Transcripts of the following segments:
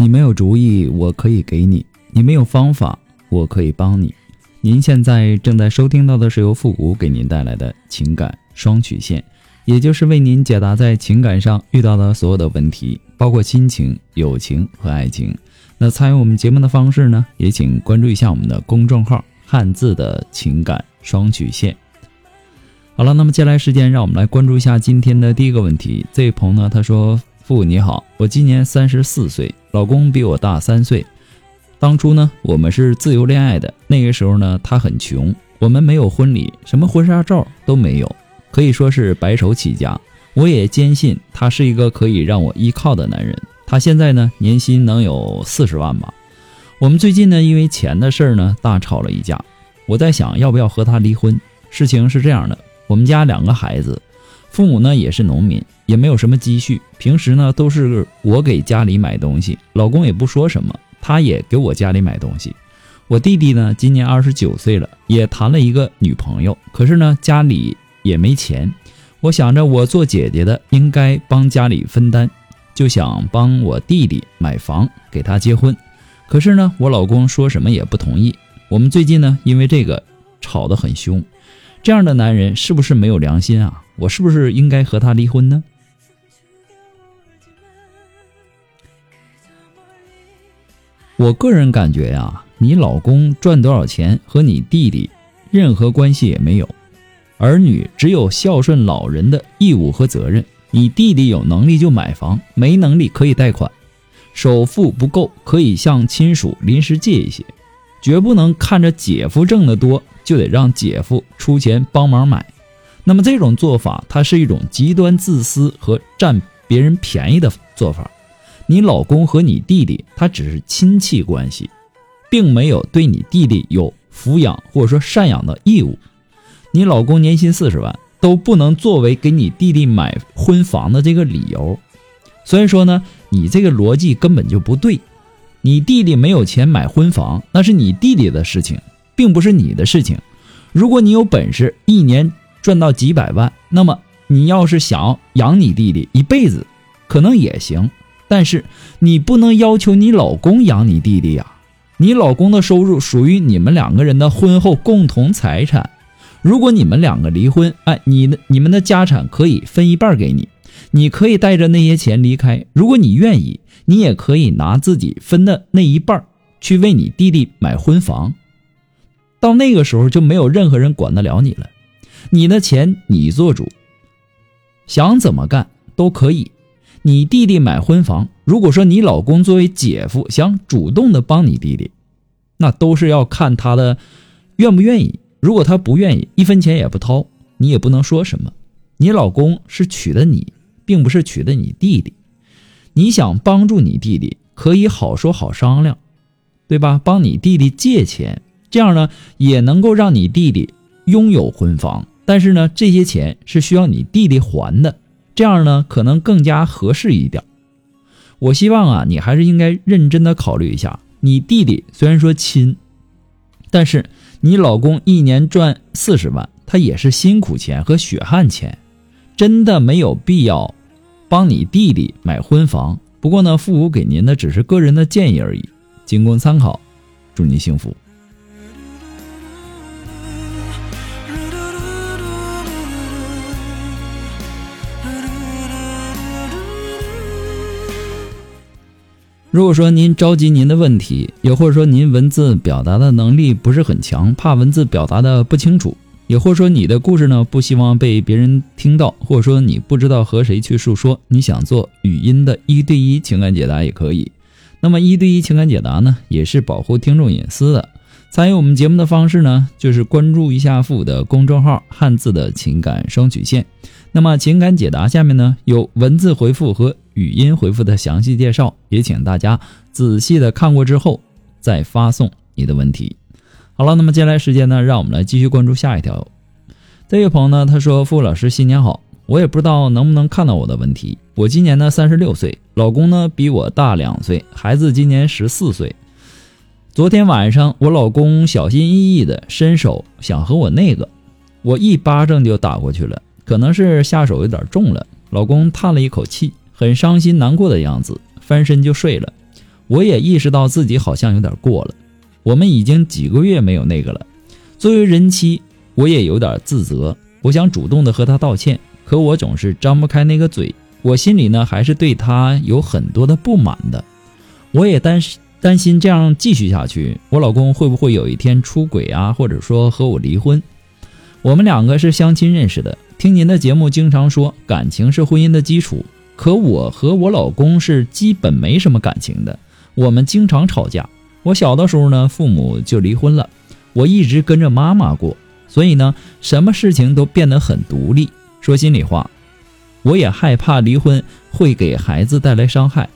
你没有主意，我可以给你；你没有方法，我可以帮你。您现在正在收听到的是由复古给您带来的情感双曲线，也就是为您解答在情感上遇到的所有的问题，包括亲情、友情和爱情。那参与我们节目的方式呢，也请关注一下我们的公众号“汉字的情感双曲线”。好了，那么接下来时间，让我们来关注一下今天的第一个问题。这位朋友呢，他说。父你好，我今年三十四岁，老公比我大三岁。当初呢，我们是自由恋爱的。那个时候呢，他很穷，我们没有婚礼，什么婚纱照都没有，可以说是白手起家。我也坚信他是一个可以让我依靠的男人。他现在呢，年薪能有四十万吧。我们最近呢，因为钱的事儿呢，大吵了一架。我在想，要不要和他离婚？事情是这样的，我们家两个孩子。父母呢也是农民，也没有什么积蓄，平时呢都是我给家里买东西，老公也不说什么，他也给我家里买东西。我弟弟呢今年二十九岁了，也谈了一个女朋友，可是呢家里也没钱。我想着我做姐姐的应该帮家里分担，就想帮我弟弟买房给他结婚。可是呢我老公说什么也不同意。我们最近呢因为这个吵得很凶，这样的男人是不是没有良心啊？我是不是应该和他离婚呢？我个人感觉呀，你老公赚多少钱和你弟弟任何关系也没有，儿女只有孝顺老人的义务和责任。你弟弟有能力就买房，没能力可以贷款，首付不够可以向亲属临时借一些，绝不能看着姐夫挣得多就得让姐夫出钱帮忙买。那么这种做法，它是一种极端自私和占别人便宜的做法。你老公和你弟弟，他只是亲戚关系，并没有对你弟弟有抚养或者说赡养的义务。你老公年薪四十万，都不能作为给你弟弟买婚房的这个理由。所以说呢，你这个逻辑根本就不对。你弟弟没有钱买婚房，那是你弟弟的事情，并不是你的事情。如果你有本事，一年。赚到几百万，那么你要是想养你弟弟一辈子，可能也行。但是你不能要求你老公养你弟弟呀。你老公的收入属于你们两个人的婚后共同财产。如果你们两个离婚，哎，你的你们的家产可以分一半给你，你可以带着那些钱离开。如果你愿意，你也可以拿自己分的那一半去为你弟弟买婚房。到那个时候，就没有任何人管得了你了。你的钱你做主，想怎么干都可以。你弟弟买婚房，如果说你老公作为姐夫想主动的帮你弟弟，那都是要看他的愿不愿意。如果他不愿意，一分钱也不掏，你也不能说什么。你老公是娶的你，并不是娶的你弟弟。你想帮助你弟弟，可以好说好商量，对吧？帮你弟弟借钱，这样呢也能够让你弟弟拥有婚房。但是呢，这些钱是需要你弟弟还的，这样呢可能更加合适一点。我希望啊，你还是应该认真的考虑一下。你弟弟虽然说亲，但是你老公一年赚四十万，他也是辛苦钱和血汗钱，真的没有必要帮你弟弟买婚房。不过呢，父母给您的只是个人的建议而已，仅供参考。祝您幸福。如果说您着急您的问题，也或者说您文字表达的能力不是很强，怕文字表达的不清楚，也或者说你的故事呢不希望被别人听到，或者说你不知道和谁去诉说，你想做语音的一对一情感解答也可以。那么一对一情感解答呢，也是保护听众隐私的。参与我们节目的方式呢，就是关注一下父母的公众号“汉字的情感双曲线”。那么情感解答下面呢有文字回复和语音回复的详细介绍，也请大家仔细的看过之后再发送你的问题。好了，那么接下来时间呢，让我们来继续关注下一条。这位朋友呢，他说：“傅老师新年好，我也不知道能不能看到我的问题。我今年呢三十六岁，老公呢比我大两岁，孩子今年十四岁。”昨天晚上，我老公小心翼翼地伸手想和我那个，我一巴掌就打过去了。可能是下手有点重了，老公叹了一口气，很伤心难过的样子，翻身就睡了。我也意识到自己好像有点过了。我们已经几个月没有那个了。作为人妻，我也有点自责。我想主动的和他道歉，可我总是张不开那个嘴。我心里呢，还是对他有很多的不满的。我也担心。担心这样继续下去，我老公会不会有一天出轨啊？或者说和我离婚？我们两个是相亲认识的，听您的节目经常说感情是婚姻的基础，可我和我老公是基本没什么感情的，我们经常吵架。我小的时候呢，父母就离婚了，我一直跟着妈妈过，所以呢，什么事情都变得很独立。说心里话，我也害怕离婚会给孩子带来伤害。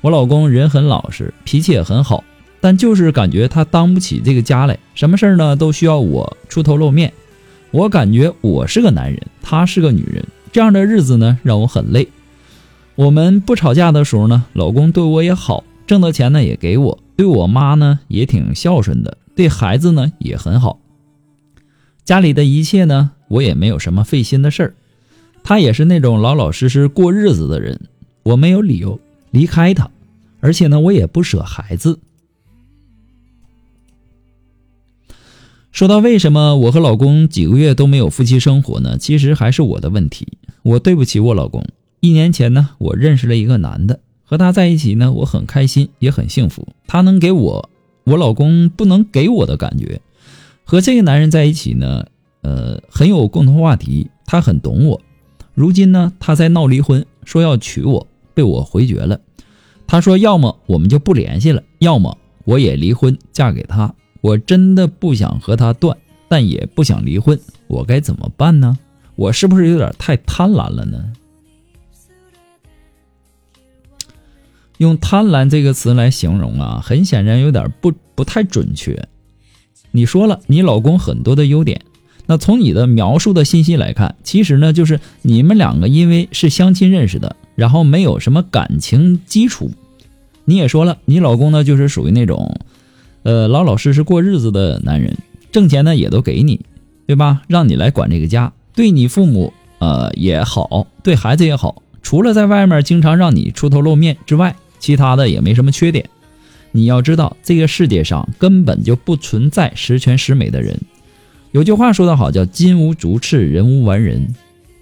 我老公人很老实，脾气也很好，但就是感觉他当不起这个家来，什么事儿呢都需要我出头露面。我感觉我是个男人，他是个女人，这样的日子呢让我很累。我们不吵架的时候呢，老公对我也好，挣的钱呢也给我，对我妈呢也挺孝顺的，对孩子呢也很好。家里的一切呢，我也没有什么费心的事儿。他也是那种老老实实过日子的人，我没有理由。离开他，而且呢，我也不舍孩子。说到为什么我和老公几个月都没有夫妻生活呢？其实还是我的问题，我对不起我老公。一年前呢，我认识了一个男的，和他在一起呢，我很开心，也很幸福。他能给我我老公不能给我的感觉。和这个男人在一起呢，呃，很有共同话题，他很懂我。如今呢，他在闹离婚，说要娶我。被我回绝了，他说要么我们就不联系了，要么我也离婚嫁给他。我真的不想和他断，但也不想离婚，我该怎么办呢？我是不是有点太贪婪了呢？用贪婪这个词来形容啊，很显然有点不不太准确。你说了，你老公很多的优点。那从你的描述的信息来看，其实呢，就是你们两个因为是相亲认识的，然后没有什么感情基础。你也说了，你老公呢就是属于那种，呃，老老实实过日子的男人，挣钱呢也都给你，对吧？让你来管这个家，对你父母呃也好，对孩子也好，除了在外面经常让你出头露面之外，其他的也没什么缺点。你要知道，这个世界上根本就不存在十全十美的人。有句话说得好，叫“金无足赤，人无完人”。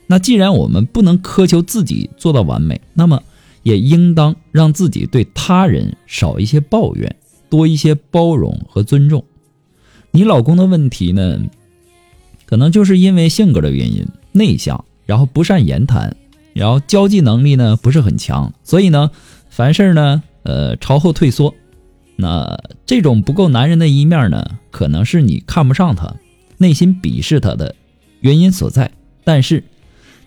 那既然我们不能苛求自己做到完美，那么也应当让自己对他人少一些抱怨，多一些包容和尊重。你老公的问题呢，可能就是因为性格的原因，内向，然后不善言谈，然后交际能力呢不是很强，所以呢，凡事呢，呃，朝后退缩。那这种不够男人的一面呢，可能是你看不上他。内心鄙视他的原因所在，但是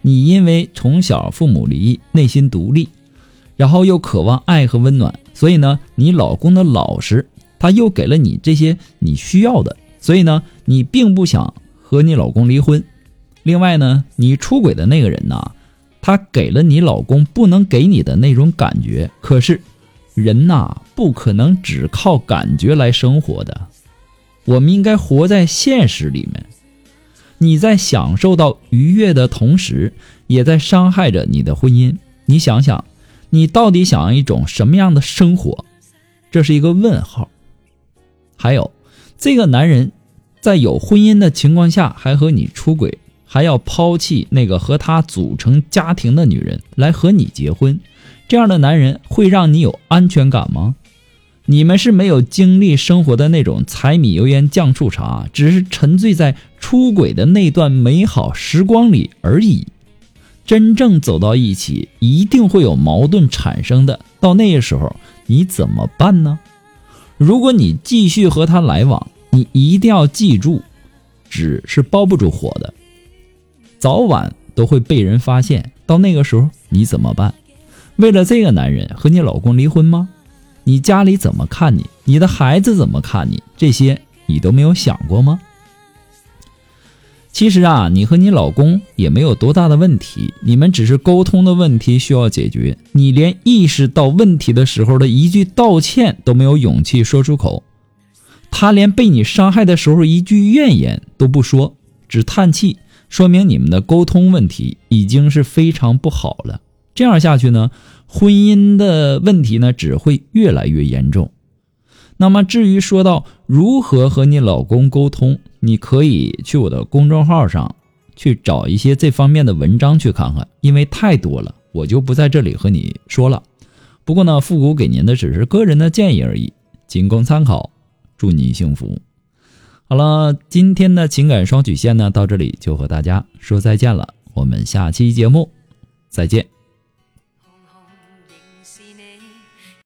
你因为从小父母离异，内心独立，然后又渴望爱和温暖，所以呢，你老公的老实，他又给了你这些你需要的，所以呢，你并不想和你老公离婚。另外呢，你出轨的那个人呢，他给了你老公不能给你的那种感觉。可是人呐，不可能只靠感觉来生活的。我们应该活在现实里面。你在享受到愉悦的同时，也在伤害着你的婚姻。你想想，你到底想要一种什么样的生活？这是一个问号。还有，这个男人在有婚姻的情况下还和你出轨，还要抛弃那个和他组成家庭的女人来和你结婚，这样的男人会让你有安全感吗？你们是没有经历生活的那种柴米油盐酱醋茶，只是沉醉在出轨的那段美好时光里而已。真正走到一起，一定会有矛盾产生的。到那个时候，你怎么办呢？如果你继续和他来往，你一定要记住，纸是包不住火的，早晚都会被人发现。到那个时候你怎么办？为了这个男人和你老公离婚吗？你家里怎么看你？你的孩子怎么看你？这些你都没有想过吗？其实啊，你和你老公也没有多大的问题，你们只是沟通的问题需要解决。你连意识到问题的时候的一句道歉都没有勇气说出口，他连被你伤害的时候一句怨言都不说，只叹气，说明你们的沟通问题已经是非常不好了。这样下去呢，婚姻的问题呢只会越来越严重。那么至于说到如何和你老公沟通，你可以去我的公众号上去找一些这方面的文章去看看，因为太多了，我就不在这里和你说了。不过呢，复古给您的只是个人的建议而已，仅供参考。祝你幸福。好了，今天的情感双曲线呢，到这里就和大家说再见了。我们下期节目再见。